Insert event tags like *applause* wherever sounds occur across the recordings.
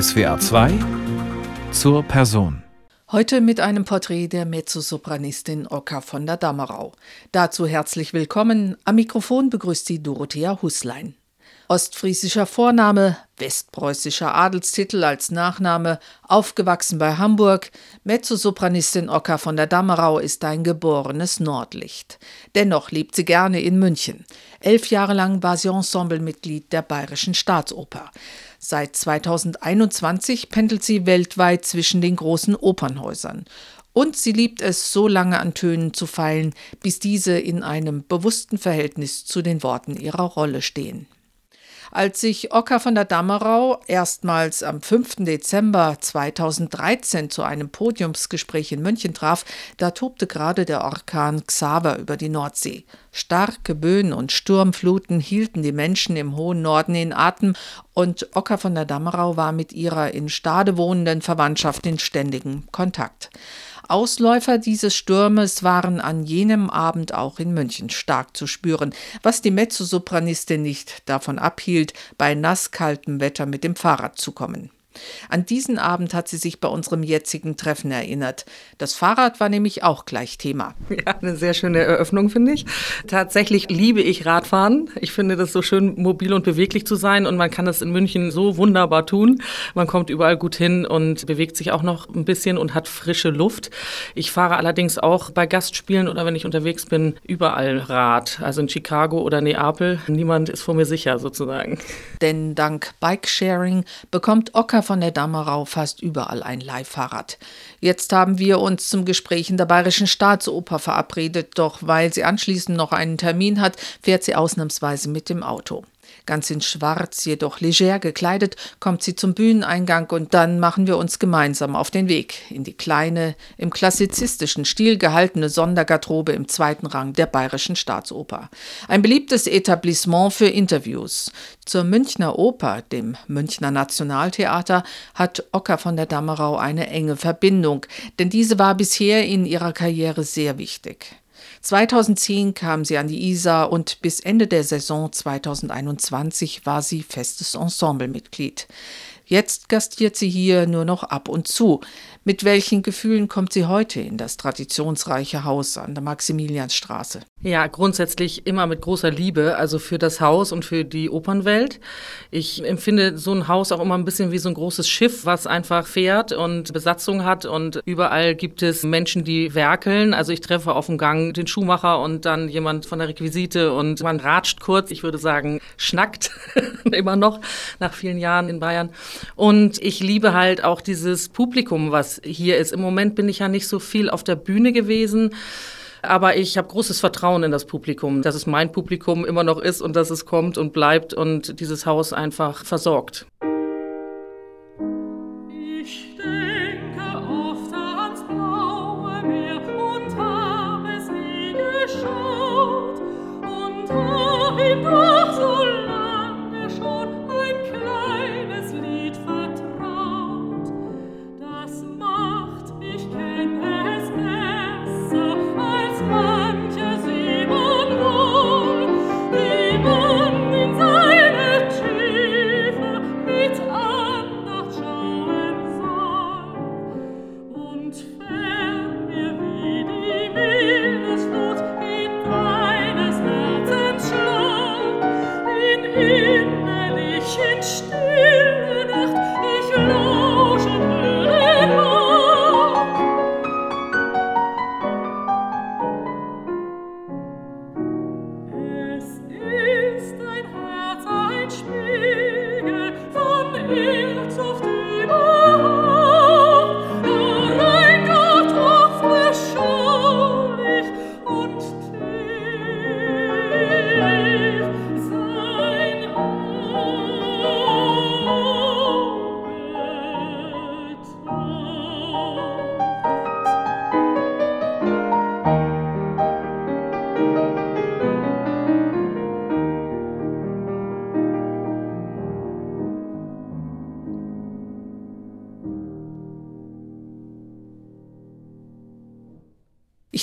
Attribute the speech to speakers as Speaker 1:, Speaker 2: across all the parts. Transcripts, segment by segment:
Speaker 1: SWA 2 zur Person.
Speaker 2: Heute mit einem Porträt der Mezzosopranistin Oka von der Dammerau. Dazu herzlich willkommen. Am Mikrofon begrüßt sie Dorothea Huslein. Ostfriesischer Vorname, westpreußischer Adelstitel als Nachname, aufgewachsen bei Hamburg. Mezzosopranistin Oka von der Dammerau ist ein geborenes Nordlicht. Dennoch lebt sie gerne in München. Elf Jahre lang war sie Ensemblemitglied der Bayerischen Staatsoper. Seit 2021 pendelt sie weltweit zwischen den großen Opernhäusern. Und sie liebt es, so lange an Tönen zu feilen, bis diese in einem bewussten Verhältnis zu den Worten ihrer Rolle stehen. Als sich Ocker von der Dammerau erstmals am 5. Dezember 2013 zu einem Podiumsgespräch in München traf, da tobte gerade der Orkan Xaver über die Nordsee. Starke Böen und Sturmfluten hielten die Menschen im hohen Norden in Atem und Ocker von der Dammerau war mit ihrer in Stade wohnenden Verwandtschaft in ständigem Kontakt. Ausläufer dieses Sturmes waren an jenem Abend auch in München stark zu spüren, was die Mezzosopranistin nicht davon abhielt, bei nasskaltem Wetter mit dem Fahrrad zu kommen. An diesen Abend hat sie sich bei unserem jetzigen Treffen erinnert. Das Fahrrad war nämlich auch gleich Thema.
Speaker 3: Ja, eine sehr schöne Eröffnung, finde ich. Tatsächlich liebe ich Radfahren. Ich finde das so schön, mobil und beweglich zu sein und man kann das in München so wunderbar tun. Man kommt überall gut hin und bewegt sich auch noch ein bisschen und hat frische Luft. Ich fahre allerdings auch bei Gastspielen oder wenn ich unterwegs bin, überall Rad. Also in Chicago oder Neapel. Niemand ist vor mir sicher sozusagen.
Speaker 2: Denn dank Bikesharing bekommt Ocker von der Dammerau fast überall ein Leihfahrrad. Jetzt haben wir uns zum Gespräch in der Bayerischen Staatsoper verabredet, doch weil sie anschließend noch einen Termin hat, fährt sie ausnahmsweise mit dem Auto. Ganz in Schwarz, jedoch leger gekleidet, kommt sie zum Bühneneingang und dann machen wir uns gemeinsam auf den Weg in die kleine, im klassizistischen Stil gehaltene Sondergarderobe im zweiten Rang der Bayerischen Staatsoper. Ein beliebtes Etablissement für Interviews. Zur Münchner Oper, dem Münchner Nationaltheater, hat Ocker von der Dammerau eine enge Verbindung, denn diese war bisher in ihrer Karriere sehr wichtig. 2010 kam sie an die Isar und bis Ende der Saison 2021 war sie festes Ensemblemitglied. Jetzt gastiert sie hier nur noch ab und zu. Mit welchen Gefühlen kommt sie heute in das traditionsreiche Haus an der Maximiliansstraße?
Speaker 3: Ja, grundsätzlich immer mit großer Liebe, also für das Haus und für die Opernwelt. Ich empfinde so ein Haus auch immer ein bisschen wie so ein großes Schiff, was einfach fährt und Besatzung hat und überall gibt es Menschen, die werkeln. Also ich treffe auf dem Gang den Schuhmacher und dann jemand von der Requisite und man ratscht kurz, ich würde sagen, schnackt *laughs* immer noch nach vielen Jahren in Bayern. Und ich liebe halt auch dieses Publikum, was hier ist. Im Moment bin ich ja nicht so viel auf der Bühne gewesen. Aber ich habe großes Vertrauen in das Publikum, dass es mein Publikum immer noch ist und dass es kommt und bleibt und dieses Haus einfach versorgt.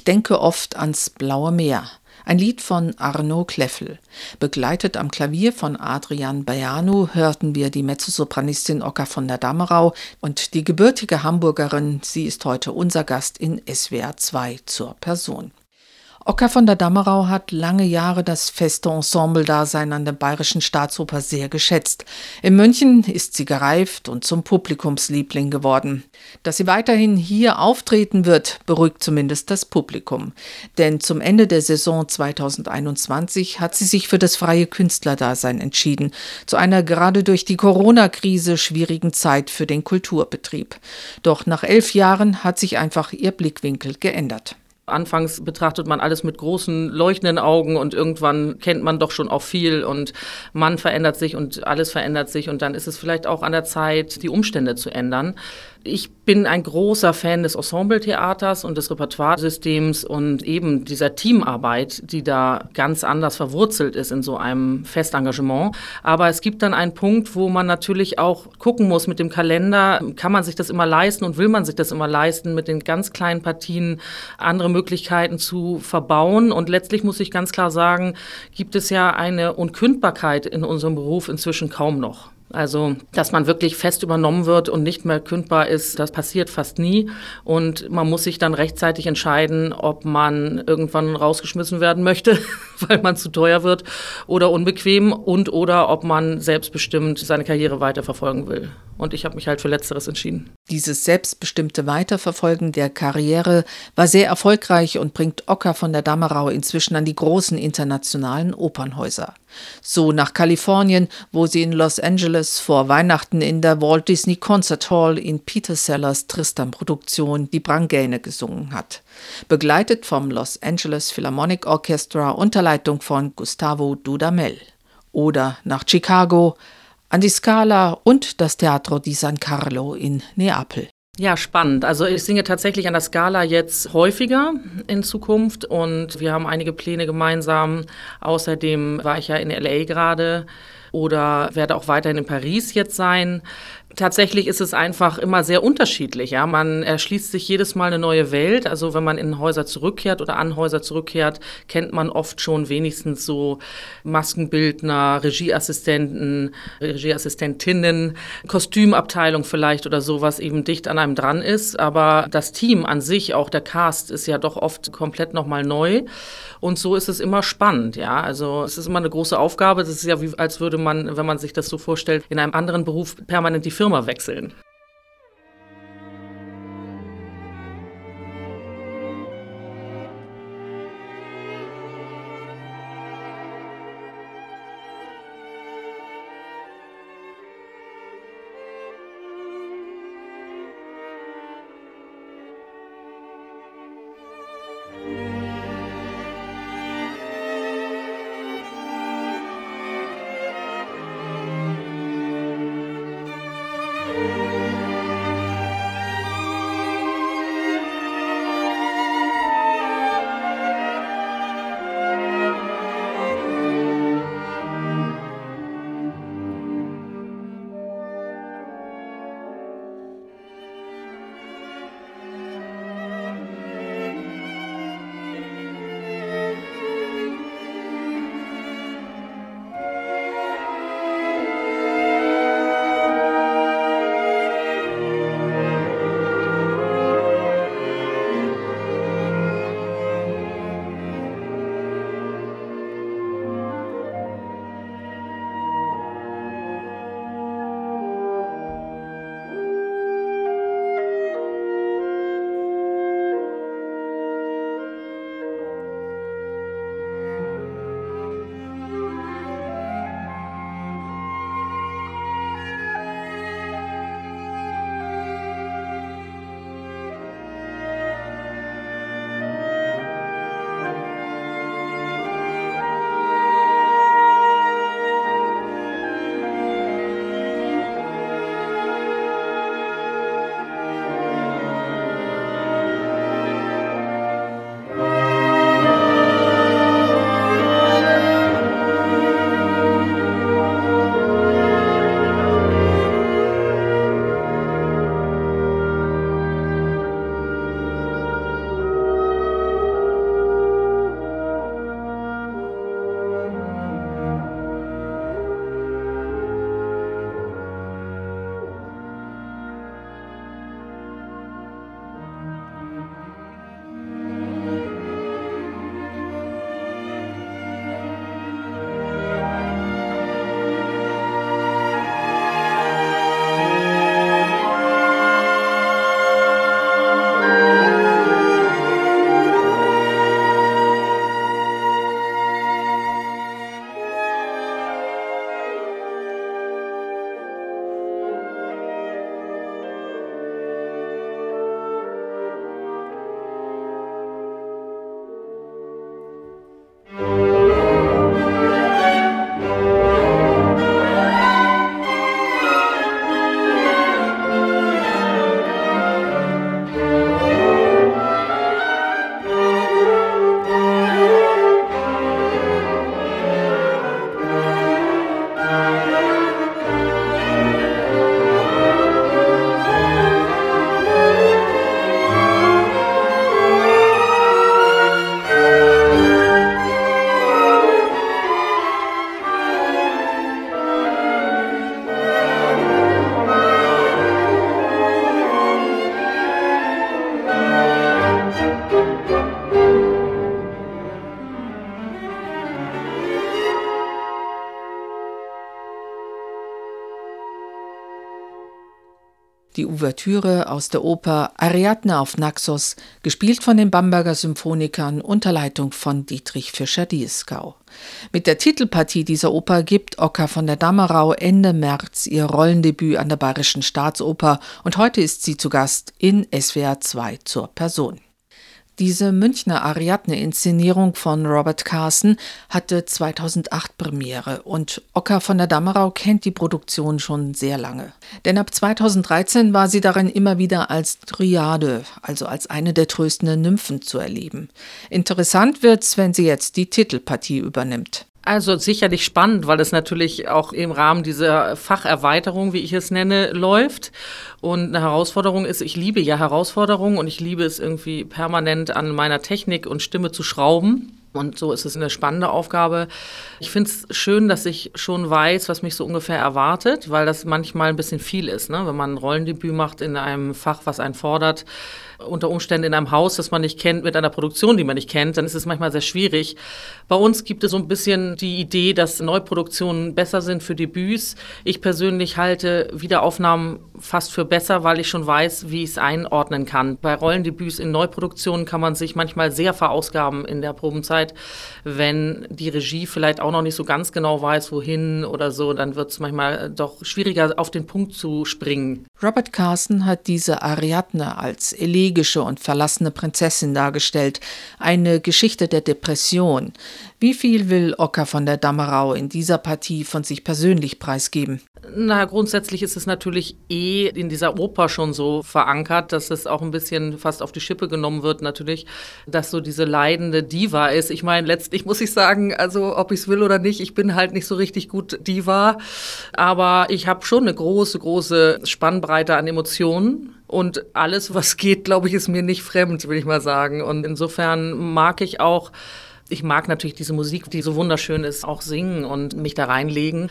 Speaker 2: Ich denke oft ans blaue Meer, Ein Lied von Arno Kleffel. Begleitet am Klavier von Adrian Bajanu hörten wir die Mezzosopranistin Oka von der Dammerau und die gebürtige Hamburgerin. Sie ist heute unser Gast in SWR 2 zur Person. Ocker von der Dammerau hat lange Jahre das feste Ensemble-Dasein an der Bayerischen Staatsoper sehr geschätzt. In München ist sie gereift und zum Publikumsliebling geworden. Dass sie weiterhin hier auftreten wird, beruhigt zumindest das Publikum. Denn zum Ende der Saison 2021 hat sie sich für das freie Künstlerdasein entschieden, zu einer gerade durch die Corona-Krise schwierigen Zeit für den Kulturbetrieb. Doch nach elf Jahren hat sich einfach ihr Blickwinkel geändert.
Speaker 3: Anfangs betrachtet man alles mit großen leuchtenden Augen und irgendwann kennt man doch schon auch viel und man verändert sich und alles verändert sich und dann ist es vielleicht auch an der Zeit, die Umstände zu ändern. Ich bin ein großer Fan des Ensembletheaters und des Repertoiresystems und eben dieser Teamarbeit, die da ganz anders verwurzelt ist in so einem Festengagement. Aber es gibt dann einen Punkt, wo man natürlich auch gucken muss mit dem Kalender, kann man sich das immer leisten und will man sich das immer leisten, mit den ganz kleinen Partien andere Möglichkeiten zu verbauen. Und letztlich muss ich ganz klar sagen, gibt es ja eine Unkündbarkeit in unserem Beruf inzwischen kaum noch. Also, dass man wirklich fest übernommen wird und nicht mehr kündbar ist, das passiert fast nie. Und man muss sich dann rechtzeitig entscheiden, ob man irgendwann rausgeschmissen werden möchte, *laughs* weil man zu teuer wird oder unbequem und oder ob man selbstbestimmt seine Karriere weiterverfolgen will. Und ich habe mich halt für Letzteres entschieden.
Speaker 2: Dieses selbstbestimmte Weiterverfolgen der Karriere war sehr erfolgreich und bringt Ocker von der Dammerau inzwischen an die großen internationalen Opernhäuser. So nach Kalifornien, wo sie in Los Angeles vor Weihnachten in der Walt Disney Concert Hall in Peter Sellers Tristan-Produktion die Brangäne gesungen hat. Begleitet vom Los Angeles Philharmonic Orchestra unter Leitung von Gustavo Dudamel. Oder nach Chicago, an die Scala und das Teatro di San Carlo in Neapel.
Speaker 3: Ja, spannend. Also ich singe tatsächlich an der Scala jetzt häufiger in Zukunft und wir haben einige Pläne gemeinsam. Außerdem war ich ja in LA gerade oder werde auch weiterhin in Paris jetzt sein. Tatsächlich ist es einfach immer sehr unterschiedlich. Ja? Man erschließt sich jedes Mal eine neue Welt. Also wenn man in Häuser zurückkehrt oder an Häuser zurückkehrt, kennt man oft schon wenigstens so Maskenbildner, Regieassistenten, Regieassistentinnen, Kostümabteilung vielleicht oder so, was eben dicht an einem dran ist. Aber das Team an sich, auch der Cast, ist ja doch oft komplett nochmal neu. Und so ist es immer spannend. Ja? Also es ist immer eine große Aufgabe. Es ist ja wie, als würde man, wenn man sich das so vorstellt, in einem anderen Beruf permanent die Firma wechseln.
Speaker 2: Ouvertüre aus der Oper Ariadne auf Naxos, gespielt von den Bamberger Symphonikern unter Leitung von Dietrich Fischer-Dieskau. Mit der Titelpartie dieser Oper gibt Ocker von der Dammerau Ende März ihr Rollendebüt an der Bayerischen Staatsoper und heute ist sie zu Gast in SWR 2 zur Person. Diese Münchner Ariadne-Inszenierung von Robert Carson hatte 2008 Premiere und Ocker von der Dammerau kennt die Produktion schon sehr lange. Denn ab 2013 war sie darin immer wieder als Triade, also als eine der tröstenden Nymphen zu erleben. Interessant wird's, wenn sie jetzt die Titelpartie übernimmt.
Speaker 3: Also sicherlich spannend, weil es natürlich auch im Rahmen dieser Facherweiterung, wie ich es nenne, läuft. Und eine Herausforderung ist, ich liebe ja Herausforderungen und ich liebe es irgendwie permanent an meiner Technik und Stimme zu schrauben. Und so ist es eine spannende Aufgabe. Ich finde es schön, dass ich schon weiß, was mich so ungefähr erwartet, weil das manchmal ein bisschen viel ist. Ne? Wenn man ein Rollendebüt macht in einem Fach, was einen fordert, unter Umständen in einem Haus, das man nicht kennt, mit einer Produktion, die man nicht kennt, dann ist es manchmal sehr schwierig. Bei uns gibt es so ein bisschen die Idee, dass Neuproduktionen besser sind für Debüts. Ich persönlich halte Wiederaufnahmen fast für besser, weil ich schon weiß, wie ich es einordnen kann. Bei Rollendebüts in Neuproduktionen kann man sich manchmal sehr verausgaben in der Probenzeit. Wenn die Regie vielleicht auch noch nicht so ganz genau weiß, wohin oder so, dann wird es manchmal doch schwieriger, auf den Punkt zu springen.
Speaker 2: Robert Carson hat diese Ariadne als elegische und verlassene Prinzessin dargestellt, eine Geschichte der Depression. Wie viel will Ocker von der Dammerau in dieser Partie von sich persönlich preisgeben?
Speaker 3: Na, grundsätzlich ist es natürlich eh in dieser Oper schon so verankert, dass es auch ein bisschen fast auf die Schippe genommen wird, natürlich, dass so diese leidende Diva ist. Ich meine, letztlich muss ich sagen, also ob ich es will oder nicht, ich bin halt nicht so richtig gut Diva, aber ich habe schon eine große, große Spannbreite an Emotionen. Und alles, was geht, glaube ich, ist mir nicht fremd, will ich mal sagen. Und insofern mag ich auch ich mag natürlich diese Musik, die so wunderschön ist, auch singen und mich da reinlegen.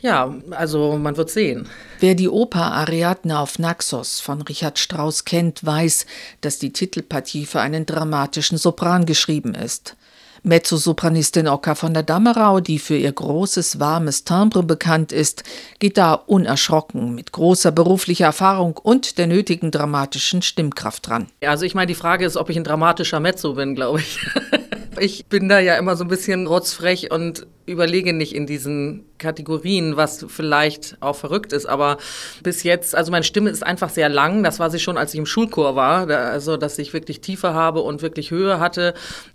Speaker 3: Ja, also man wird sehen.
Speaker 2: Wer die Oper Ariadne auf Naxos von Richard Strauss kennt, weiß, dass die Titelpartie für einen dramatischen Sopran geschrieben ist. Mezzosopranistin Oka von der Dammerau, die für ihr großes, warmes Timbre bekannt ist, geht da unerschrocken mit großer beruflicher Erfahrung und der nötigen dramatischen Stimmkraft dran.
Speaker 3: Also ich meine, die Frage ist, ob ich ein dramatischer Mezzo bin, glaube ich. *laughs* Ich bin da ja immer so ein bisschen rotzfrech und überlege nicht in diesen Kategorien, was vielleicht auch verrückt ist. Aber bis jetzt, also meine Stimme ist einfach sehr lang. Das war sie schon, als ich im Schulchor war. also, dass ich wirklich Tiefe habe und wirklich Höhe hatte.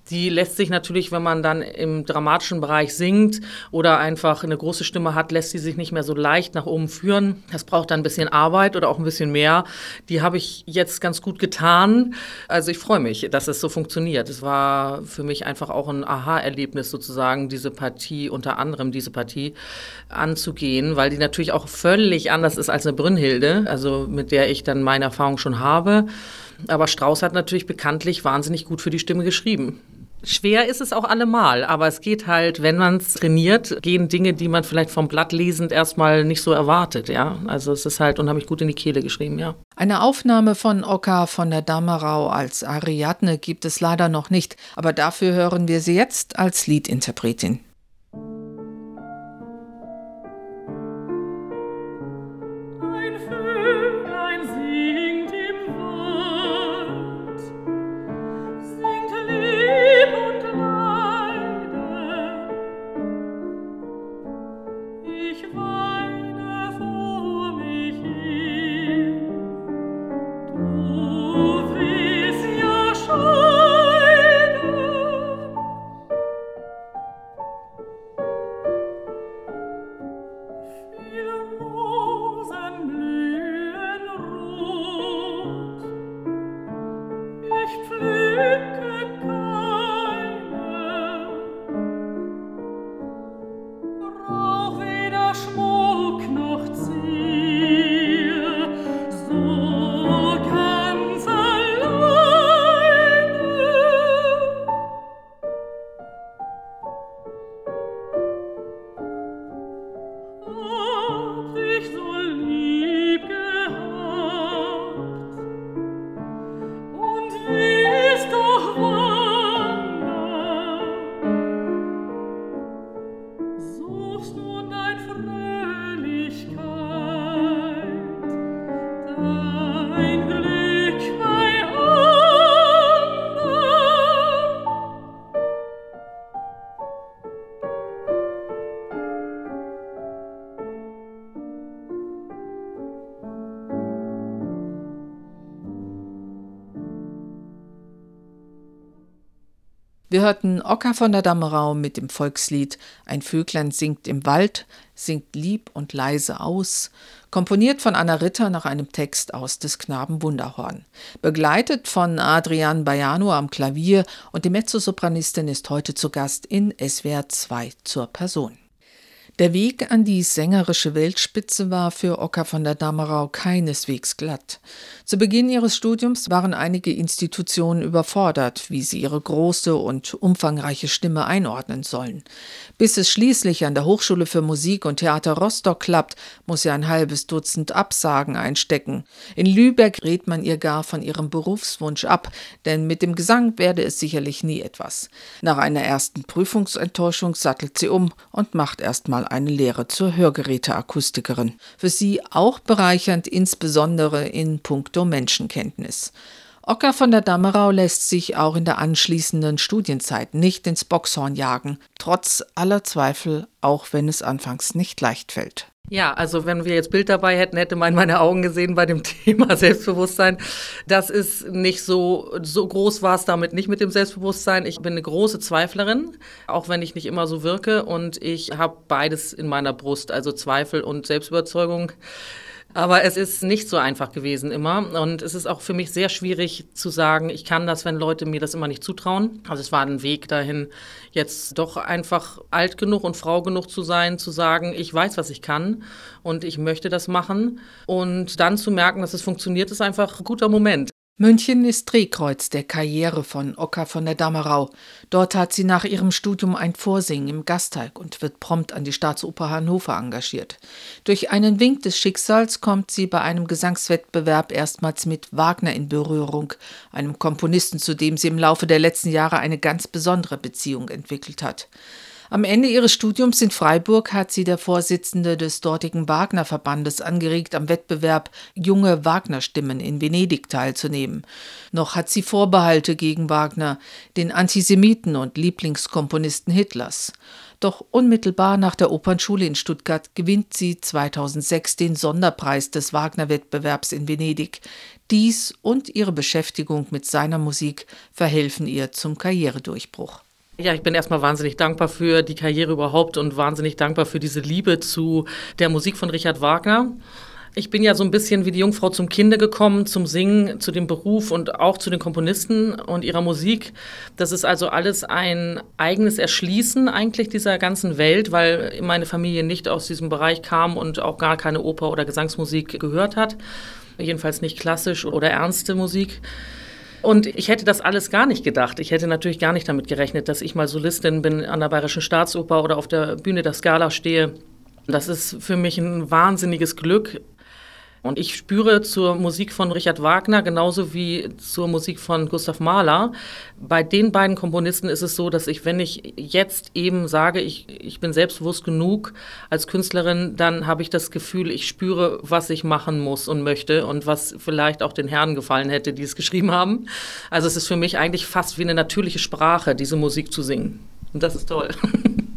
Speaker 3: Die lässt sich natürlich, wenn man dann im dramatischen Bereich singt oder einfach eine große Stimme hat, lässt sie sich nicht mehr so leicht nach oben führen. Das braucht dann ein bisschen Arbeit oder auch ein bisschen mehr. Die habe ich jetzt ganz gut getan. Also ich freue mich, dass es so funktioniert. Es war für mich einfach auch ein Aha-Erlebnis sozusagen, diese Partie, unter anderem diese Partie anzugehen, weil die natürlich auch völlig anders ist als eine Brünnhilde, also mit der ich dann meine Erfahrung schon habe. Aber Strauß hat natürlich bekanntlich wahnsinnig gut für die Stimme geschrieben. Schwer ist es auch allemal, aber es geht halt, wenn man es trainiert, gehen Dinge, die man vielleicht vom Blatt lesend erstmal nicht so erwartet, ja. Also es ist halt unheimlich gut in die Kehle geschrieben, ja.
Speaker 2: Eine Aufnahme von Oka von der Dammerau als Ariadne gibt es leider noch nicht, aber dafür hören wir sie jetzt als Liedinterpretin. Hörten Ocker von der Dammerau mit dem Volkslied Ein Vöglein singt im Wald, singt lieb und leise aus, komponiert von Anna Ritter nach einem Text aus des Knaben Wunderhorn. Begleitet von Adrian Baiano am Klavier und die Mezzosopranistin ist heute zu Gast in SWR 2 zur Person. Der Weg an die sängerische Weltspitze war für Ocker von der Damerau keineswegs glatt. Zu Beginn ihres Studiums waren einige Institutionen überfordert, wie sie ihre große und umfangreiche Stimme einordnen sollen. Bis es schließlich an der Hochschule für Musik und Theater Rostock klappt, muss sie ein halbes Dutzend Absagen einstecken. In Lübeck rät man ihr gar von ihrem Berufswunsch ab, denn mit dem Gesang werde es sicherlich nie etwas. Nach einer ersten Prüfungsenttäuschung sattelt sie um und macht erstmal eine Lehre zur Hörgeräteakustikerin. Für sie auch bereichernd, insbesondere in puncto Menschenkenntnis. Ocker von der Dammerau lässt sich auch in der anschließenden Studienzeit nicht ins Boxhorn jagen, trotz aller Zweifel, auch wenn es anfangs nicht leicht fällt.
Speaker 3: Ja, also wenn wir jetzt Bild dabei hätten, hätte man meine Augen gesehen bei dem *laughs* Thema Selbstbewusstsein. Das ist nicht so, so groß war es damit nicht mit dem Selbstbewusstsein. Ich bin eine große Zweiflerin, auch wenn ich nicht immer so wirke und ich habe beides in meiner Brust, also Zweifel und Selbstüberzeugung. Aber es ist nicht so einfach gewesen immer. Und es ist auch für mich sehr schwierig zu sagen, ich kann das, wenn Leute mir das immer nicht zutrauen. Also es war ein Weg dahin, jetzt doch einfach alt genug und Frau genug zu sein, zu sagen, ich weiß, was ich kann und ich möchte das machen. Und dann zu merken, dass es funktioniert, ist einfach ein guter Moment.
Speaker 2: München ist Drehkreuz der Karriere von Ocker von der Dammerau. Dort hat sie nach ihrem Studium ein Vorsingen im Gasteig und wird prompt an die Staatsoper Hannover engagiert. Durch einen Wink des Schicksals kommt sie bei einem Gesangswettbewerb erstmals mit Wagner in Berührung, einem Komponisten, zu dem sie im Laufe der letzten Jahre eine ganz besondere Beziehung entwickelt hat. Am Ende ihres Studiums in Freiburg hat sie der Vorsitzende des dortigen Wagner-Verbandes angeregt, am Wettbewerb Junge Wagner-Stimmen in Venedig teilzunehmen. Noch hat sie Vorbehalte gegen Wagner, den Antisemiten und Lieblingskomponisten Hitlers. Doch unmittelbar nach der Opernschule in Stuttgart gewinnt sie 2006 den Sonderpreis des Wagner-Wettbewerbs in Venedig. Dies und ihre Beschäftigung mit seiner Musik verhelfen ihr zum Karrieredurchbruch.
Speaker 3: Ja, ich bin erstmal wahnsinnig dankbar für die Karriere überhaupt und wahnsinnig dankbar für diese Liebe zu der Musik von Richard Wagner. Ich bin ja so ein bisschen wie die Jungfrau zum Kinde gekommen, zum Singen, zu dem Beruf und auch zu den Komponisten und ihrer Musik. Das ist also alles ein eigenes Erschließen eigentlich dieser ganzen Welt, weil meine Familie nicht aus diesem Bereich kam und auch gar keine Oper- oder Gesangsmusik gehört hat. Jedenfalls nicht klassisch oder ernste Musik. Und ich hätte das alles gar nicht gedacht. Ich hätte natürlich gar nicht damit gerechnet, dass ich mal Solistin bin an der Bayerischen Staatsoper oder auf der Bühne der Skala stehe. Das ist für mich ein wahnsinniges Glück. Und ich spüre zur Musik von Richard Wagner genauso wie zur Musik von Gustav Mahler. Bei den beiden Komponisten ist es so, dass ich, wenn ich jetzt eben sage, ich, ich bin selbstbewusst genug als Künstlerin, dann habe ich das Gefühl, ich spüre, was ich machen muss und möchte und was vielleicht auch den Herren gefallen hätte, die es *laughs* geschrieben haben. Also es ist für mich eigentlich fast wie eine natürliche Sprache, diese Musik zu singen. Und das ist toll. *laughs*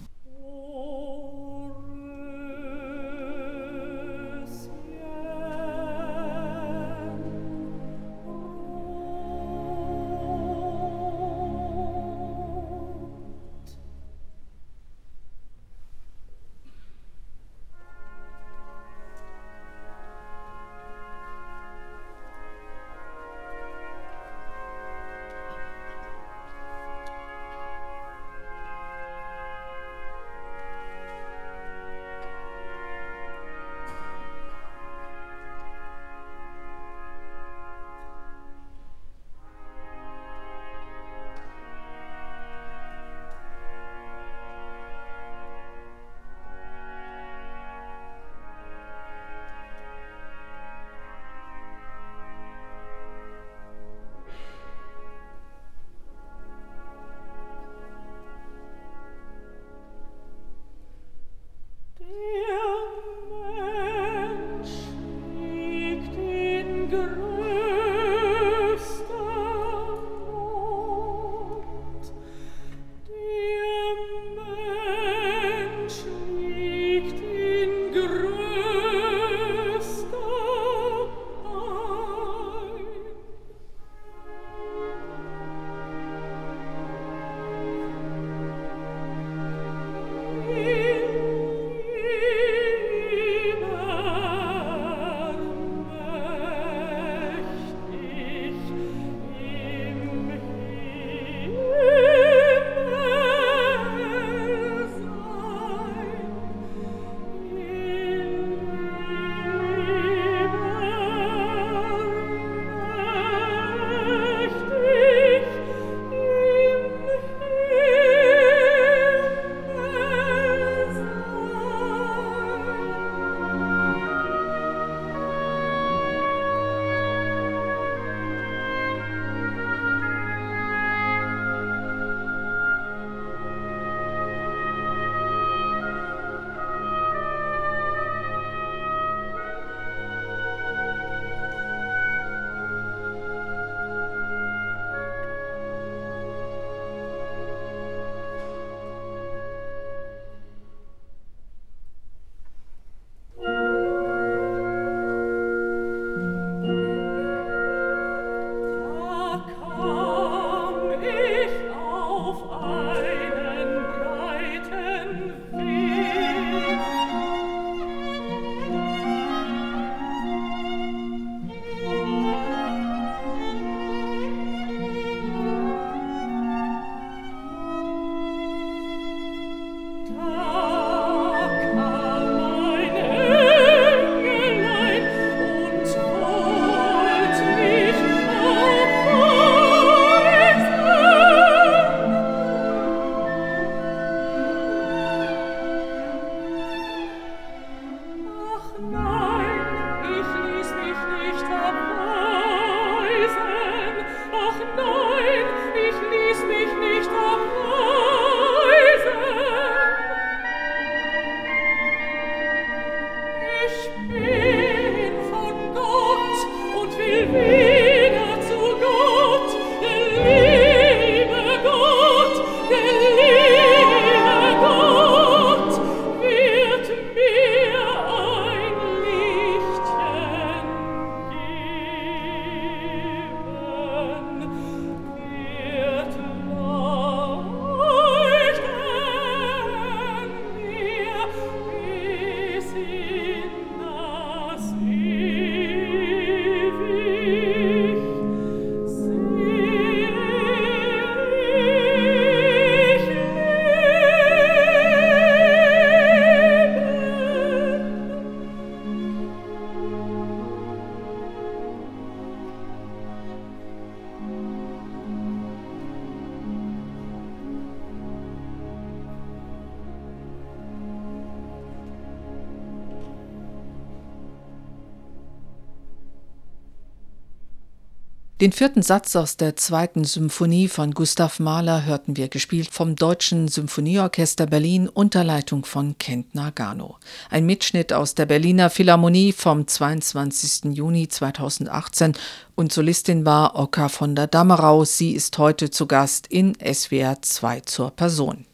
Speaker 2: Den vierten Satz aus der zweiten Symphonie von Gustav Mahler hörten wir gespielt vom Deutschen Symphonieorchester Berlin unter Leitung von Kent Nagano. Ein Mitschnitt aus der Berliner Philharmonie vom 22. Juni 2018 und Solistin war Oka von der Dammerau. Sie ist heute zu Gast in SWR 2 zur Person.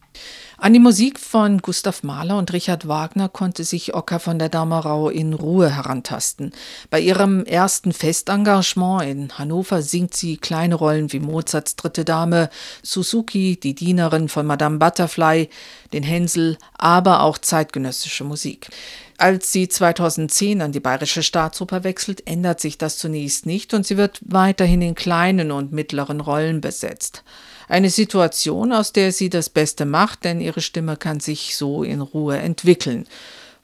Speaker 2: An die Musik von Gustav Mahler und Richard Wagner konnte sich Ocker von der Damerau in Ruhe herantasten. Bei ihrem ersten Festengagement in Hannover singt sie kleine Rollen wie Mozarts dritte Dame, Suzuki, die Dienerin von Madame Butterfly, den Hänsel, aber auch zeitgenössische Musik. Als sie 2010 an die Bayerische Staatsoper wechselt, ändert sich das zunächst nicht und sie wird weiterhin in kleinen und mittleren Rollen besetzt. Eine Situation, aus der sie das Beste macht, denn ihre Stimme kann sich so in Ruhe entwickeln.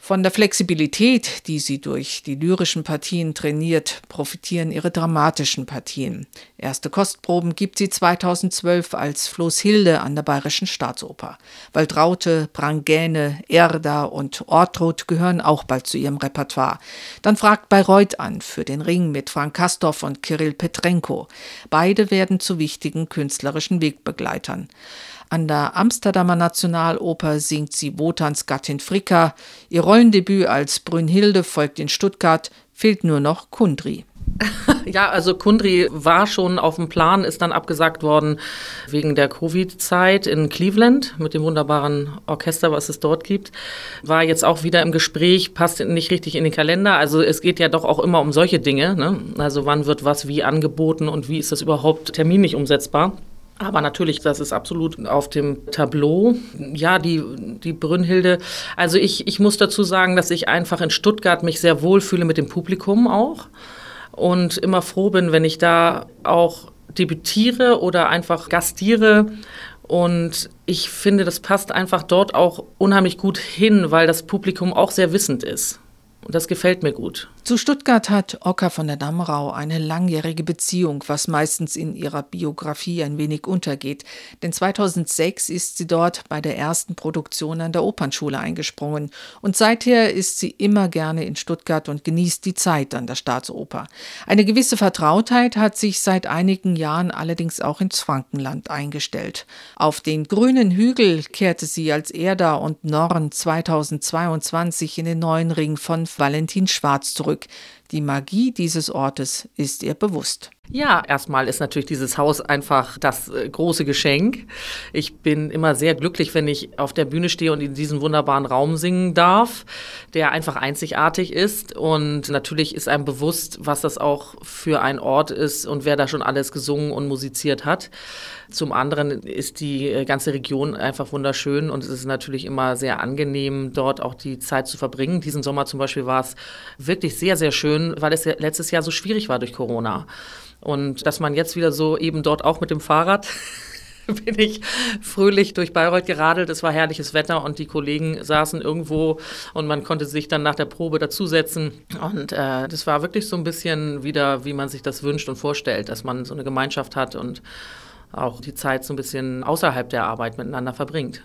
Speaker 2: Von der Flexibilität, die sie durch die lyrischen Partien trainiert, profitieren ihre dramatischen Partien. Erste Kostproben gibt sie 2012 als Floßhilde an der Bayerischen Staatsoper. Waltraute, Brangäne, Erda und Ortrud gehören auch bald zu ihrem Repertoire. Dann fragt Bayreuth an für den Ring mit Frank Kastorf und Kirill Petrenko. Beide werden zu wichtigen künstlerischen Wegbegleitern. An der Amsterdamer Nationaloper singt sie Wotans Gattin Fricka. Ihr Rollendebüt als Brünnhilde folgt in Stuttgart, fehlt nur noch Kundry. *laughs*
Speaker 3: Ja, also Kundri war schon auf dem Plan, ist dann abgesagt worden wegen der Covid-Zeit in Cleveland mit dem wunderbaren Orchester, was es dort gibt. War jetzt auch wieder im Gespräch, passt nicht richtig in den Kalender. Also es geht ja doch auch immer um solche Dinge. Ne? Also wann wird was wie angeboten und wie ist das überhaupt terminlich umsetzbar? Aber natürlich, das ist absolut auf dem Tableau. Ja, die, die Brünnhilde. Also ich, ich muss dazu sagen, dass ich einfach in Stuttgart mich sehr wohl fühle mit dem Publikum auch und immer froh bin, wenn ich da auch debütiere oder einfach gastiere. Und ich finde, das passt einfach dort auch unheimlich gut hin, weil das Publikum auch sehr wissend ist. Und das gefällt mir gut.
Speaker 2: Zu Stuttgart hat Ocker von der Dammerau eine langjährige Beziehung, was meistens in ihrer Biografie ein wenig untergeht. Denn 2006 ist sie dort bei der ersten Produktion an der Opernschule eingesprungen. Und seither ist sie immer gerne in Stuttgart und genießt die Zeit an der Staatsoper. Eine gewisse Vertrautheit hat sich seit einigen Jahren allerdings auch ins Frankenland eingestellt. Auf den grünen Hügel kehrte sie als Erda und Norn 2022 in den neuen Ring von Valentin Schwarz zurück. look Die Magie dieses Ortes ist ihr bewusst.
Speaker 3: Ja, erstmal ist natürlich dieses Haus einfach das äh, große Geschenk. Ich bin immer sehr glücklich, wenn ich auf der Bühne stehe und in diesem wunderbaren Raum singen darf, der einfach einzigartig ist. Und natürlich ist einem bewusst, was das auch für ein Ort ist und wer da schon alles gesungen und musiziert hat. Zum anderen ist die äh, ganze Region einfach wunderschön und es ist natürlich immer sehr angenehm, dort auch die Zeit zu verbringen. Diesen Sommer zum Beispiel war es wirklich sehr, sehr schön, weil es letztes Jahr so schwierig war durch Corona. Und dass man jetzt wieder so eben dort auch mit dem Fahrrad *laughs* bin ich fröhlich durch Bayreuth geradelt. Es war herrliches Wetter und die Kollegen saßen irgendwo und man konnte sich dann nach der Probe dazusetzen. Und äh, das war wirklich so ein bisschen wieder, wie man sich das wünscht und vorstellt, dass man so eine Gemeinschaft hat und auch die Zeit so ein bisschen außerhalb der Arbeit miteinander verbringt.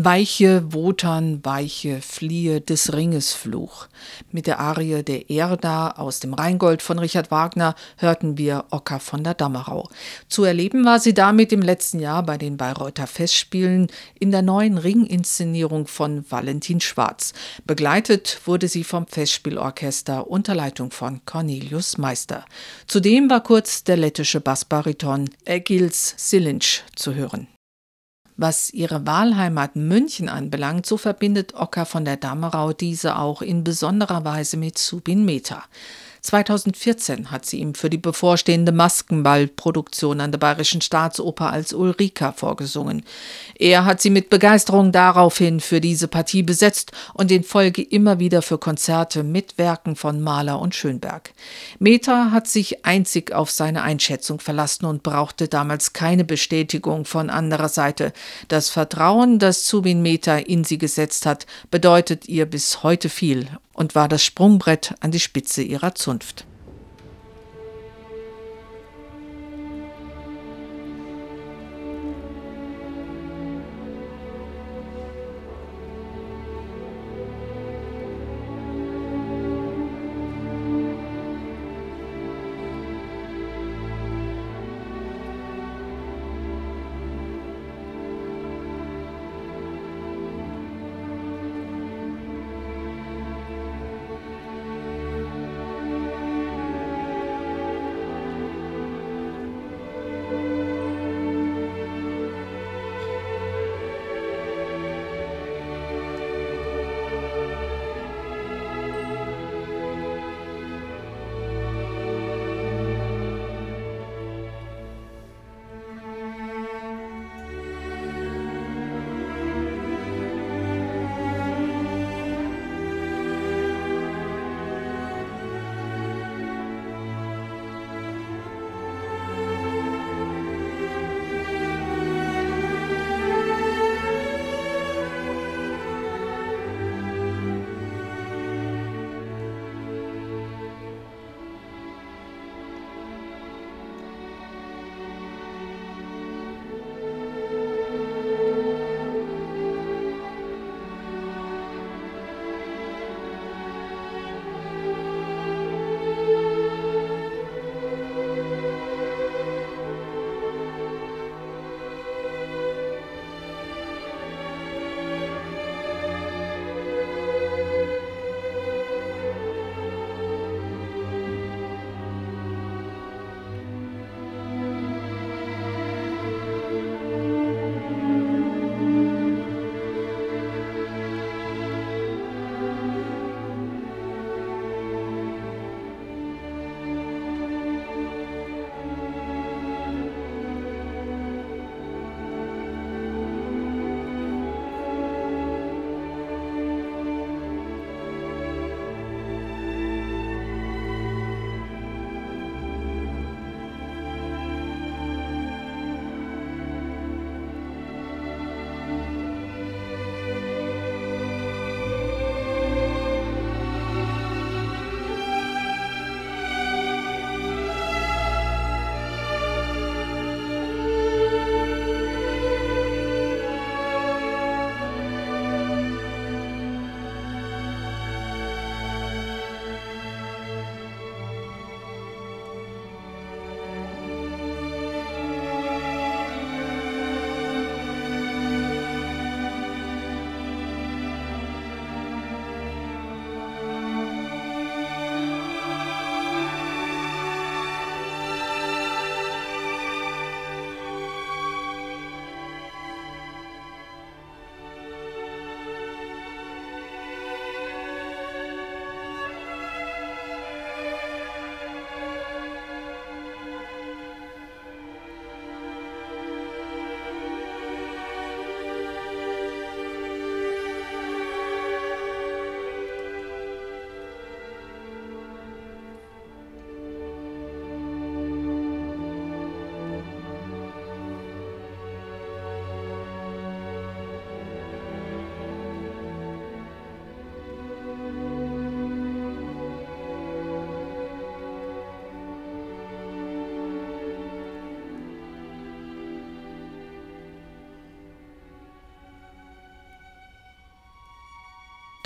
Speaker 2: Weiche Wotan, weiche Fliehe des Ringes Fluch. Mit der Arie der Erda aus dem Rheingold von Richard Wagner hörten wir Ocker von der Dammerau. Zu erleben war sie damit im letzten Jahr bei den Bayreuther Festspielen in der neuen Ringinszenierung von Valentin Schwarz. Begleitet wurde sie vom Festspielorchester unter Leitung von Cornelius Meister. Zudem war kurz der lettische Bassbariton Egils Silinch zu hören. Was ihre Wahlheimat München anbelangt, so verbindet Ocker von der Dammerau diese auch in besonderer Weise mit Subin Meta. 2014 hat sie ihm für die bevorstehende Maskenballproduktion an der Bayerischen Staatsoper als Ulrika vorgesungen. Er hat sie mit Begeisterung daraufhin für diese Partie besetzt und in Folge immer wieder für Konzerte mit Werken von Mahler und Schönberg. Meta hat sich einzig auf seine Einschätzung verlassen und brauchte damals keine Bestätigung von anderer Seite. Das Vertrauen, das Zubin Meta in sie gesetzt hat, bedeutet ihr bis heute viel und war das Sprungbrett an die Spitze ihrer Zunft.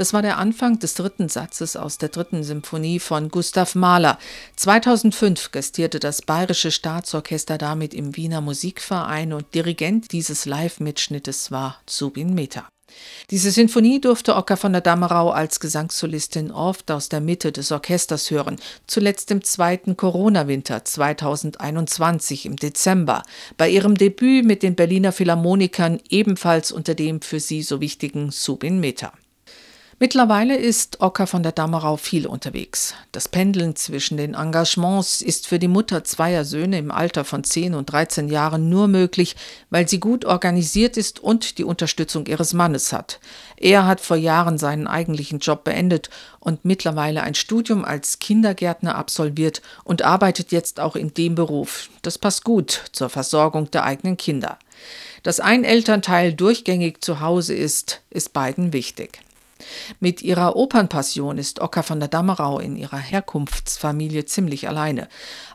Speaker 2: Das war der Anfang des dritten Satzes aus der dritten Symphonie von Gustav Mahler. 2005 gastierte das Bayerische Staatsorchester damit im Wiener Musikverein und Dirigent dieses Live-Mitschnittes war Zubin Mehta. Diese Sinfonie durfte Ocker von der Dammerau als Gesangssolistin oft aus der Mitte des Orchesters hören, zuletzt im zweiten Corona-Winter 2021 im Dezember, bei ihrem Debüt mit den Berliner Philharmonikern ebenfalls unter dem für sie so wichtigen Subin Meta. Mittlerweile ist Ocker von der Dammerau viel unterwegs. Das Pendeln zwischen den Engagements ist für die Mutter zweier Söhne im Alter von 10 und 13 Jahren nur möglich, weil sie gut organisiert ist und die Unterstützung ihres Mannes hat. Er hat vor Jahren seinen eigentlichen Job beendet und mittlerweile ein Studium als Kindergärtner absolviert und arbeitet jetzt auch in dem Beruf. Das passt gut zur Versorgung der eigenen Kinder. Dass ein Elternteil durchgängig zu Hause ist, ist beiden wichtig. Mit ihrer Opernpassion ist Ocker von der Dammerau in ihrer Herkunftsfamilie ziemlich alleine.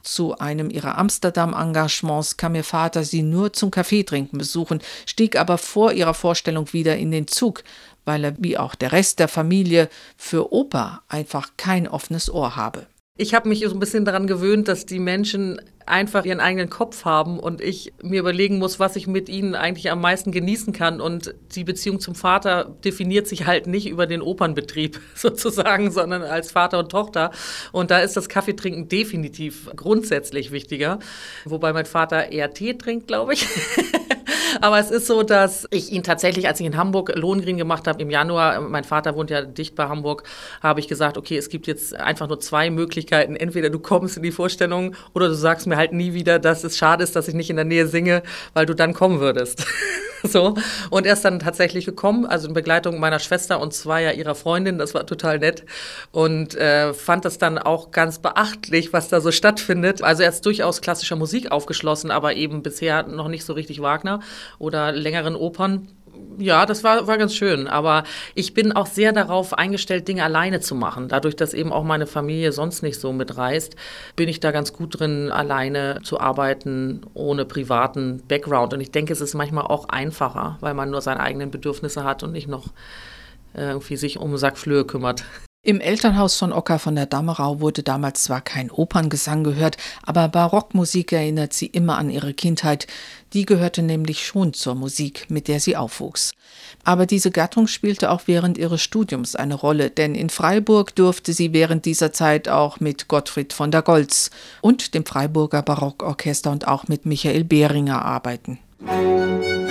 Speaker 2: Zu einem ihrer Amsterdam-Engagements kam ihr Vater sie nur zum Kaffeetrinken besuchen, stieg aber vor ihrer Vorstellung wieder in den Zug, weil er, wie auch der Rest der Familie, für Oper einfach kein offenes Ohr habe.
Speaker 3: Ich habe mich so ein bisschen daran gewöhnt, dass die Menschen einfach ihren eigenen Kopf haben und ich mir überlegen muss, was ich mit ihnen eigentlich am meisten genießen kann. Und die Beziehung zum Vater definiert sich halt nicht über den Opernbetrieb *laughs* sozusagen, sondern als Vater und Tochter. Und da ist das Kaffeetrinken definitiv grundsätzlich wichtiger. Wobei mein Vater eher Tee trinkt, glaube ich. *laughs* Aber es ist so, dass ich ihn tatsächlich, als ich in Hamburg Lohengrin gemacht habe im Januar, mein Vater wohnt ja dicht bei Hamburg, habe ich gesagt, okay, es gibt jetzt einfach nur zwei Möglichkeiten. Entweder du kommst in die Vorstellung oder du sagst mir halt nie wieder, dass es schade ist, dass ich nicht in der Nähe singe, weil du dann kommen würdest. *laughs* so. Und er ist dann tatsächlich gekommen, also in Begleitung meiner Schwester und zweier ihrer Freundin. Das war total nett. Und äh, fand das dann auch ganz beachtlich, was da so stattfindet. Also er ist durchaus klassischer Musik aufgeschlossen, aber eben bisher noch nicht so richtig Wagner oder längeren Opern. Ja, das war, war ganz schön. Aber ich bin auch sehr darauf eingestellt, Dinge alleine zu machen. Dadurch, dass eben auch meine Familie sonst nicht so mitreist, bin ich da ganz gut drin, alleine zu arbeiten, ohne privaten Background. Und ich denke, es ist manchmal auch einfacher, weil man nur seine eigenen Bedürfnisse hat und nicht noch irgendwie sich um Sackflöhe kümmert.
Speaker 2: Im Elternhaus von Ocker von der Dammerau wurde damals zwar kein Operngesang gehört, aber Barockmusik erinnert sie immer an ihre Kindheit. Die gehörte nämlich schon zur Musik, mit der sie aufwuchs. Aber diese Gattung spielte auch während ihres Studiums eine Rolle, denn in Freiburg durfte sie während dieser Zeit auch mit Gottfried von der Goltz und dem Freiburger Barockorchester und auch mit Michael Behringer arbeiten. Musik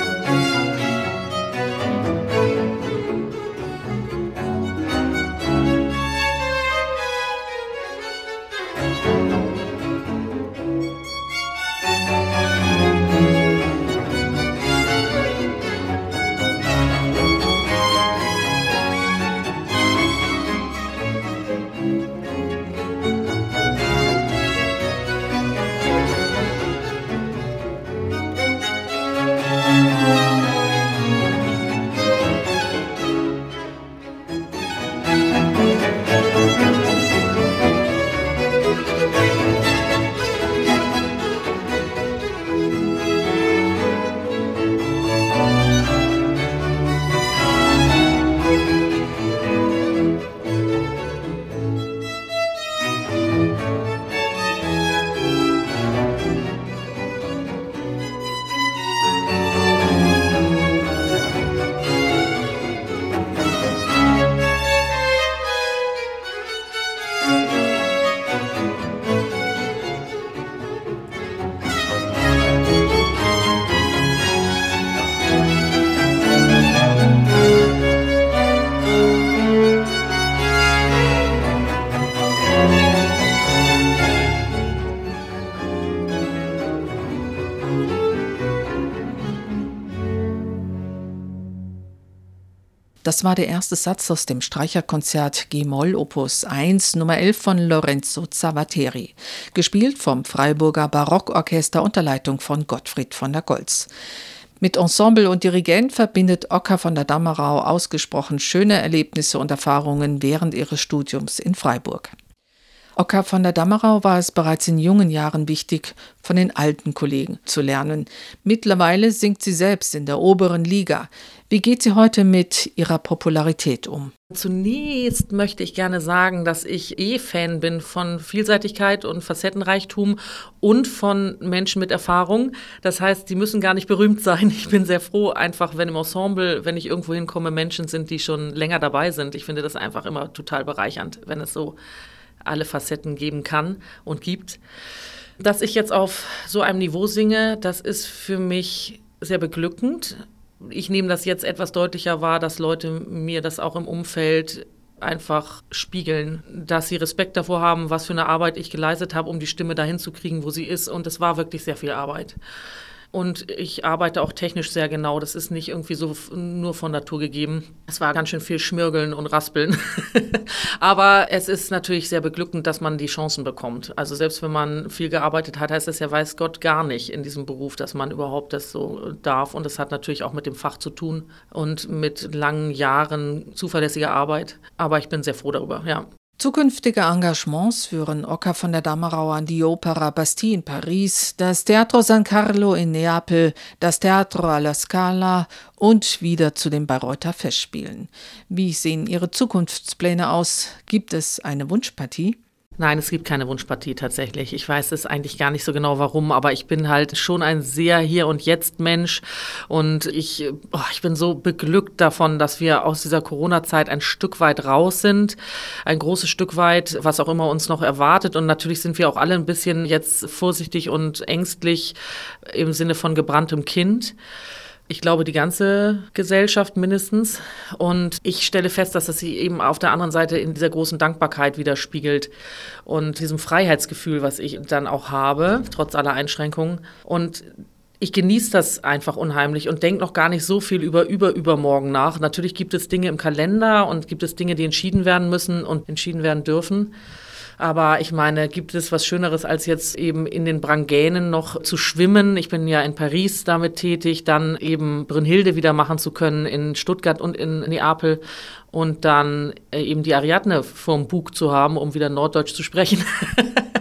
Speaker 2: Das war der erste Satz aus dem Streicherkonzert G-Moll Opus 1 Nummer 11 von Lorenzo Zavateri, gespielt vom Freiburger Barockorchester unter Leitung von Gottfried von der Goltz. Mit Ensemble und Dirigent verbindet Ocker von der Dammerau ausgesprochen schöne Erlebnisse und Erfahrungen während ihres Studiums in Freiburg. Oka von der Dammerau war es bereits in jungen Jahren wichtig, von den alten Kollegen zu lernen. Mittlerweile singt sie selbst in der oberen Liga. Wie geht sie heute mit ihrer Popularität um?
Speaker 3: Zunächst möchte ich gerne sagen, dass ich eh Fan bin von Vielseitigkeit und Facettenreichtum und von Menschen mit Erfahrung. Das heißt, die müssen gar nicht berühmt sein. Ich bin sehr froh, einfach, wenn im Ensemble, wenn ich irgendwo hinkomme, Menschen sind, die schon länger dabei sind. Ich finde das einfach immer total bereichernd, wenn es so alle Facetten geben kann und gibt. Dass ich jetzt auf so einem Niveau singe, das ist für mich sehr beglückend ich nehme das jetzt etwas deutlicher wahr, dass Leute mir das auch im Umfeld einfach spiegeln, dass sie Respekt davor haben, was für eine Arbeit ich geleistet habe, um die Stimme dahin zu kriegen, wo sie ist. Und es war wirklich sehr viel Arbeit. Und ich arbeite auch technisch sehr genau. Das ist nicht irgendwie so nur von Natur gegeben. Es war ganz schön viel Schmirgeln und Raspeln. *laughs* Aber es ist natürlich sehr beglückend, dass man die Chancen bekommt. Also selbst wenn man viel gearbeitet hat, heißt das ja, weiß Gott gar nicht in diesem Beruf, dass man überhaupt das so darf. Und das hat natürlich auch mit dem Fach zu tun und mit langen Jahren zuverlässiger Arbeit. Aber ich bin sehr froh darüber, ja.
Speaker 2: Zukünftige Engagements führen Ocker von der Dammerau an die Opera Bastille in Paris, das Teatro San Carlo in Neapel, das Teatro alla Scala und wieder zu den Bayreuther Festspielen. Wie sehen Ihre Zukunftspläne aus? Gibt es eine Wunschpartie?
Speaker 3: Nein, es gibt keine Wunschpartie tatsächlich. Ich weiß es eigentlich gar nicht so genau warum, aber ich bin halt schon ein sehr hier und jetzt Mensch und ich, oh, ich bin so beglückt davon, dass wir aus dieser Corona-Zeit ein Stück weit raus sind, ein großes Stück weit, was auch immer uns noch erwartet und natürlich sind wir auch alle ein bisschen jetzt vorsichtig und ängstlich im Sinne von gebranntem Kind. Ich glaube, die ganze Gesellschaft mindestens. Und ich stelle fest, dass es sich eben auf der anderen Seite in dieser großen Dankbarkeit widerspiegelt und diesem Freiheitsgefühl, was ich dann auch habe, trotz aller Einschränkungen. Und ich genieße das einfach unheimlich und denke noch gar nicht so viel über über übermorgen nach. Natürlich gibt es Dinge im Kalender und gibt es Dinge, die entschieden werden müssen und entschieden werden dürfen. Aber ich meine, gibt es was Schöneres, als jetzt eben in den Brangänen noch zu schwimmen? Ich bin ja in Paris damit tätig, dann eben Brünnhilde wieder machen zu können in Stuttgart und in Neapel und dann äh, eben die Ariadne vorm Bug zu haben, um wieder Norddeutsch zu sprechen.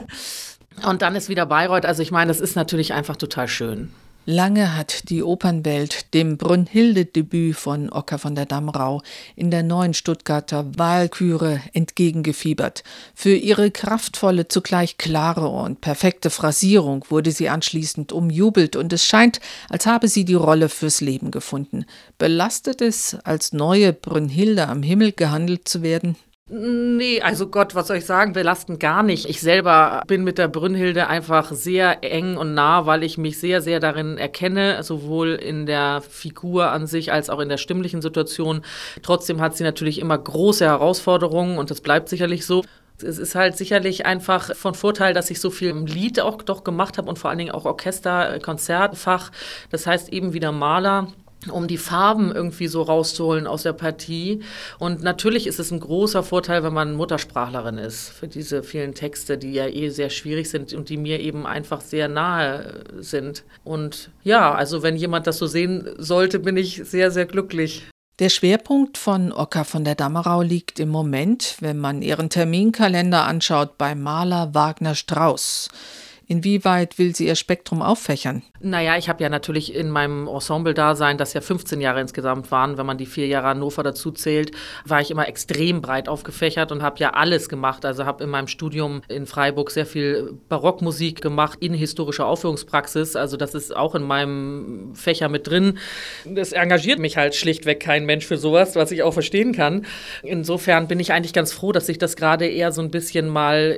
Speaker 3: *laughs* und dann ist wieder Bayreuth. Also ich meine, das ist natürlich einfach total schön.
Speaker 2: Lange hat die Opernwelt dem Brünnhilde-Debüt von Ocker von der Damrau in der neuen Stuttgarter Wahlküre entgegengefiebert. Für ihre kraftvolle, zugleich klare und perfekte Phrasierung wurde sie anschließend umjubelt und es scheint, als habe sie die Rolle fürs Leben gefunden. Belastet es, als neue Brünnhilde am Himmel gehandelt zu werden?
Speaker 3: Nee, also Gott, was soll ich sagen, belastend gar nicht. Ich selber bin mit der Brünnhilde einfach sehr eng und nah, weil ich mich sehr, sehr darin erkenne, sowohl in der Figur an sich als auch in der stimmlichen Situation. Trotzdem hat sie natürlich immer große Herausforderungen und das bleibt sicherlich so. Es ist halt sicherlich einfach von Vorteil, dass ich so viel im Lied auch doch gemacht habe und vor allen Dingen auch Orchester, Konzertfach. Das heißt eben wieder Maler um die Farben irgendwie so rauszuholen aus der Partie. Und natürlich ist es ein großer Vorteil, wenn man Muttersprachlerin ist, für diese vielen Texte, die ja eh sehr schwierig sind und die mir eben einfach sehr nahe sind. Und ja, also wenn jemand das so sehen sollte, bin ich sehr, sehr glücklich.
Speaker 2: Der Schwerpunkt von Ocker von der Dammerau liegt im Moment, wenn man ihren Terminkalender anschaut, bei Maler Wagner Strauß. Inwieweit will sie ihr Spektrum auffächern?
Speaker 3: Naja, ich habe ja natürlich in meinem Ensemble-Dasein, das ja 15 Jahre insgesamt waren, wenn man die vier Jahre Hannover dazu zählt, war ich immer extrem breit aufgefächert und habe ja alles gemacht. Also habe in meinem Studium in Freiburg sehr viel Barockmusik gemacht, in historischer Aufführungspraxis. Also das ist auch in meinem Fächer mit drin. Das engagiert mich halt schlichtweg kein Mensch für sowas, was ich auch verstehen kann. Insofern bin ich eigentlich ganz froh, dass ich das gerade eher so ein bisschen mal,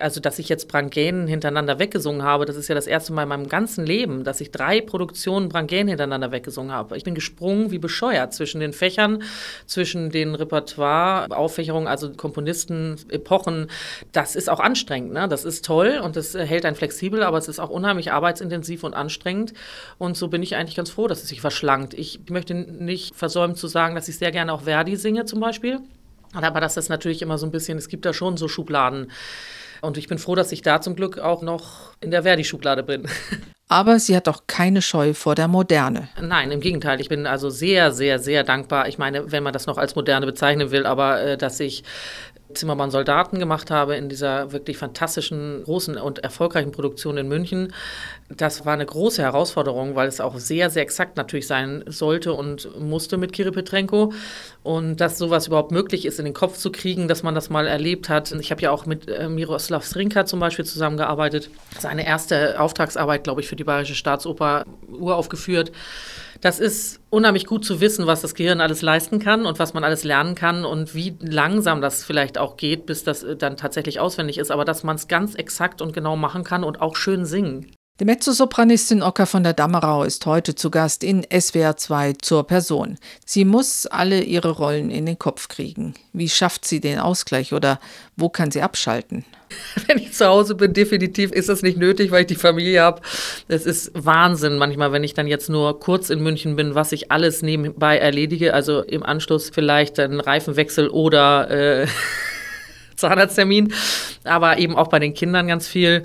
Speaker 3: also dass ich jetzt Brangänen hintereinander weggesungen habe. Das ist ja das erste Mal in meinem ganzen Leben dass ich drei Produktionen Brangäen hintereinander weggesungen habe. Ich bin gesprungen wie bescheuert zwischen den Fächern, zwischen den Repertoire, Auffächerungen, also Komponisten, Epochen. Das ist auch anstrengend, ne? Das ist toll und das hält einen flexibel, aber es ist auch unheimlich arbeitsintensiv und anstrengend. Und so bin ich eigentlich ganz froh, dass es sich verschlankt. Ich möchte nicht versäumen zu sagen, dass ich sehr gerne auch Verdi singe zum Beispiel. Aber das ist natürlich immer so ein bisschen, es gibt da schon so Schubladen. Und ich bin froh, dass ich da zum Glück auch noch in der Verdi-Schublade bin. *laughs*
Speaker 2: Aber sie hat auch keine Scheu vor der Moderne.
Speaker 3: Nein, im Gegenteil. Ich bin also sehr, sehr, sehr dankbar. Ich meine, wenn man das noch als Moderne bezeichnen will, aber äh, dass ich Zimmermann Soldaten gemacht habe in dieser wirklich fantastischen, großen und erfolgreichen Produktion in München. Das war eine große Herausforderung, weil es auch sehr, sehr exakt natürlich sein sollte und musste mit Kiri Petrenko. Und dass sowas überhaupt möglich ist, in den Kopf zu kriegen, dass man das mal erlebt hat. Ich habe ja auch mit äh, Miroslav Srinka zum Beispiel zusammengearbeitet. Seine erste Auftragsarbeit, glaube ich, für die Bayerische Staatsoper uraufgeführt. Das ist unheimlich gut zu wissen, was das Gehirn alles leisten kann und was man alles lernen kann und wie langsam das vielleicht auch geht, bis das äh, dann tatsächlich auswendig ist, aber dass man es ganz exakt und genau machen kann und auch schön singen.
Speaker 2: Die Mezzosopranistin Ocker von der Dammerau ist heute zu Gast in SWR 2 zur Person. Sie muss alle ihre Rollen in den Kopf kriegen. Wie schafft sie den Ausgleich oder wo kann sie abschalten? *laughs*
Speaker 3: Wenn ich zu Hause bin, definitiv ist das nicht nötig, weil ich die Familie habe. Es ist Wahnsinn manchmal, wenn ich dann jetzt nur kurz in München bin, was ich alles nebenbei erledige. Also im Anschluss vielleicht einen Reifenwechsel oder äh, *laughs* Zahnarzttermin, aber eben auch bei den Kindern ganz viel.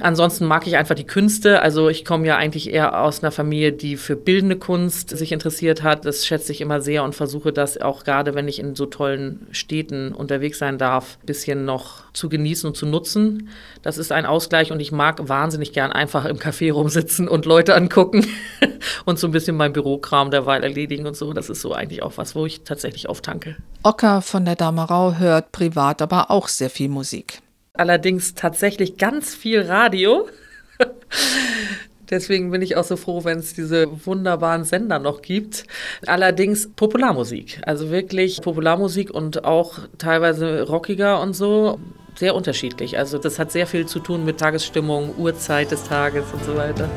Speaker 3: Ansonsten mag ich einfach die Künste. Also ich komme ja eigentlich eher aus einer Familie, die für bildende Kunst sich interessiert hat. Das schätze ich immer sehr und versuche das auch gerade, wenn ich in so tollen Städten unterwegs sein darf, ein bisschen noch zu genießen und zu nutzen. Das ist ein Ausgleich und ich mag wahnsinnig gern einfach im Café rumsitzen und Leute angucken *laughs* und so ein bisschen mein Bürokram derweil erledigen und so. Das ist so eigentlich auch was, wo ich tatsächlich auftanke.
Speaker 2: Ocker von der Damerau hört privat aber auch sehr viel Musik
Speaker 3: allerdings tatsächlich ganz viel Radio. Deswegen bin ich auch so froh, wenn es diese wunderbaren Sender noch gibt. Allerdings Popularmusik, also wirklich Popularmusik und auch teilweise rockiger und so. Sehr unterschiedlich. Also das hat sehr viel zu tun mit Tagesstimmung, Uhrzeit des Tages und so weiter.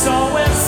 Speaker 2: it's always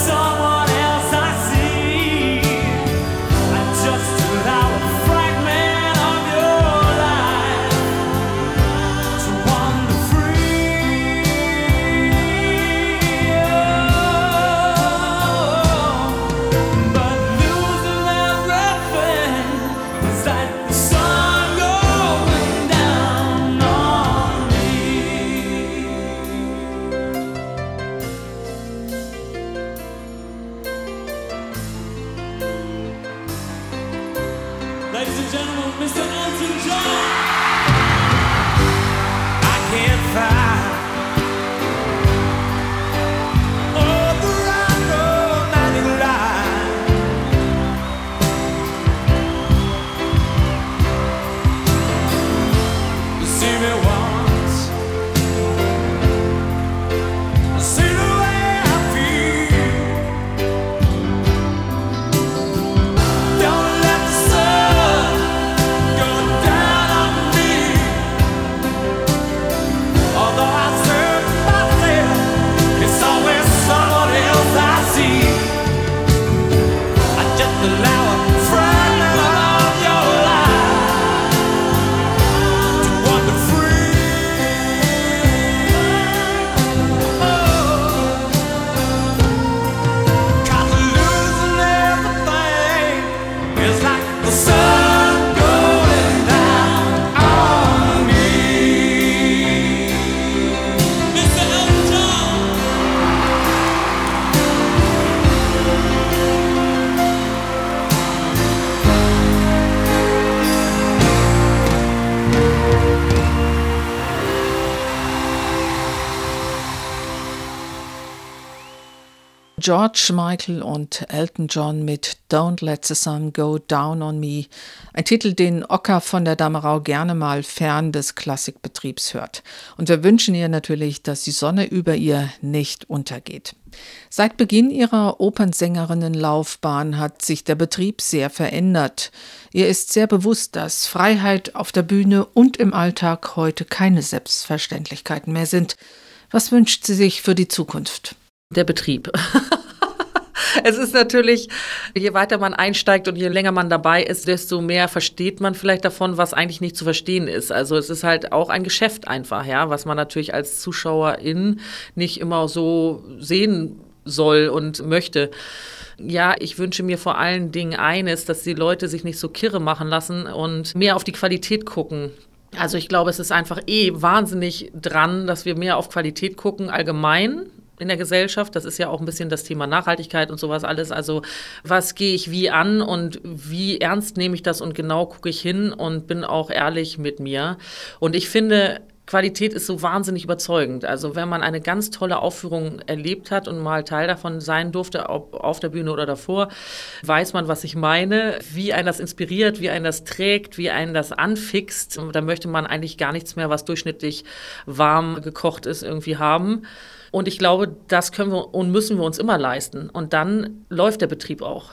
Speaker 2: George Michael und Elton John mit Don't Let the Sun Go Down on Me. Ein Titel, den Ocker von der Damerau gerne mal fern des Klassikbetriebs hört. Und wir wünschen ihr natürlich, dass die Sonne über ihr nicht untergeht. Seit Beginn ihrer Opernsängerinnenlaufbahn hat sich der Betrieb sehr verändert. Ihr ist sehr bewusst, dass Freiheit auf der Bühne und im Alltag heute keine Selbstverständlichkeiten mehr sind. Was wünscht sie sich für die Zukunft?
Speaker 3: Der Betrieb. *laughs* es ist natürlich, je weiter man einsteigt und je länger man dabei ist, desto mehr versteht man vielleicht davon, was eigentlich nicht zu verstehen ist. Also es ist halt auch ein Geschäft einfach, ja, was man natürlich als Zuschauerin nicht immer so sehen soll und möchte. Ja, ich wünsche mir vor allen Dingen eines, dass die Leute sich nicht so kirre machen lassen und mehr auf die Qualität gucken. Also ich glaube, es ist einfach eh wahnsinnig dran, dass wir mehr auf Qualität gucken, allgemein
Speaker 4: in der Gesellschaft. Das ist ja auch ein bisschen das Thema Nachhaltigkeit und sowas alles. Also was gehe ich wie an und wie ernst nehme ich das und genau gucke ich hin und bin auch ehrlich mit mir. Und ich finde, Qualität ist so wahnsinnig überzeugend. Also wenn man eine ganz tolle Aufführung erlebt hat und mal Teil davon sein durfte, ob auf der Bühne oder davor, weiß man, was ich meine, wie einen das inspiriert, wie einen das trägt, wie einen das anfixt. Da möchte man eigentlich gar nichts mehr, was durchschnittlich warm gekocht ist, irgendwie haben. Und ich glaube, das können wir und müssen wir uns immer leisten. Und dann läuft der Betrieb auch.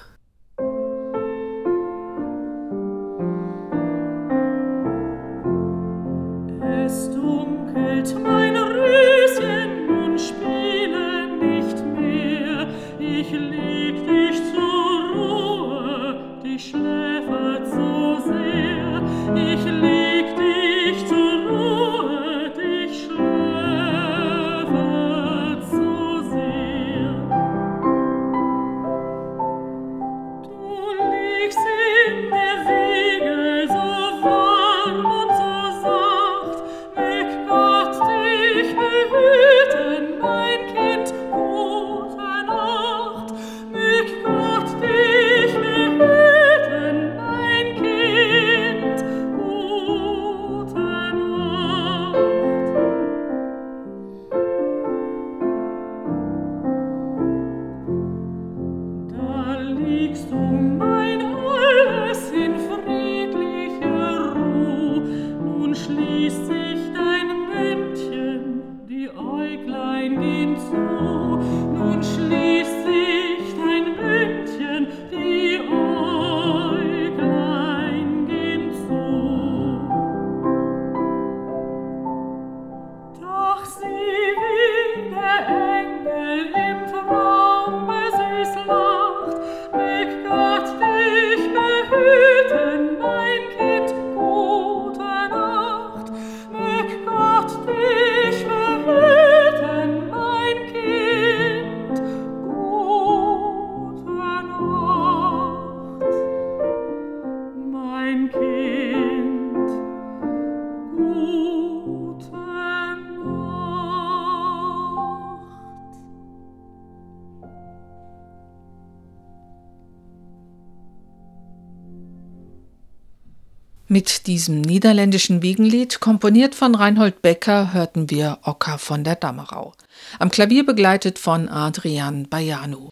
Speaker 2: Mit diesem niederländischen Wiegenlied, komponiert von Reinhold Becker, hörten wir Ocker von der Dammerau. Am Klavier begleitet von Adrian Bayanu.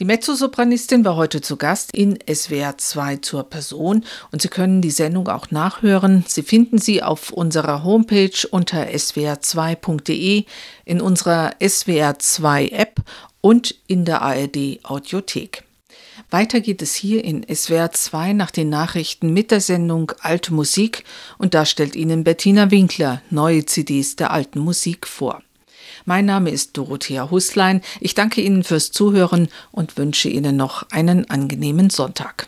Speaker 2: Die Mezzosopranistin war heute zu Gast in SWR 2 zur Person und Sie können die Sendung auch nachhören. Sie finden sie auf unserer Homepage unter swr2.de, in unserer SWR 2 App und in der ARD Audiothek. Weiter geht es hier in SWR 2 nach den Nachrichten mit der Sendung Alte Musik und da stellt Ihnen Bettina Winkler neue CDs der alten Musik vor. Mein Name ist Dorothea Huslein. Ich danke Ihnen fürs Zuhören und wünsche Ihnen noch einen angenehmen Sonntag.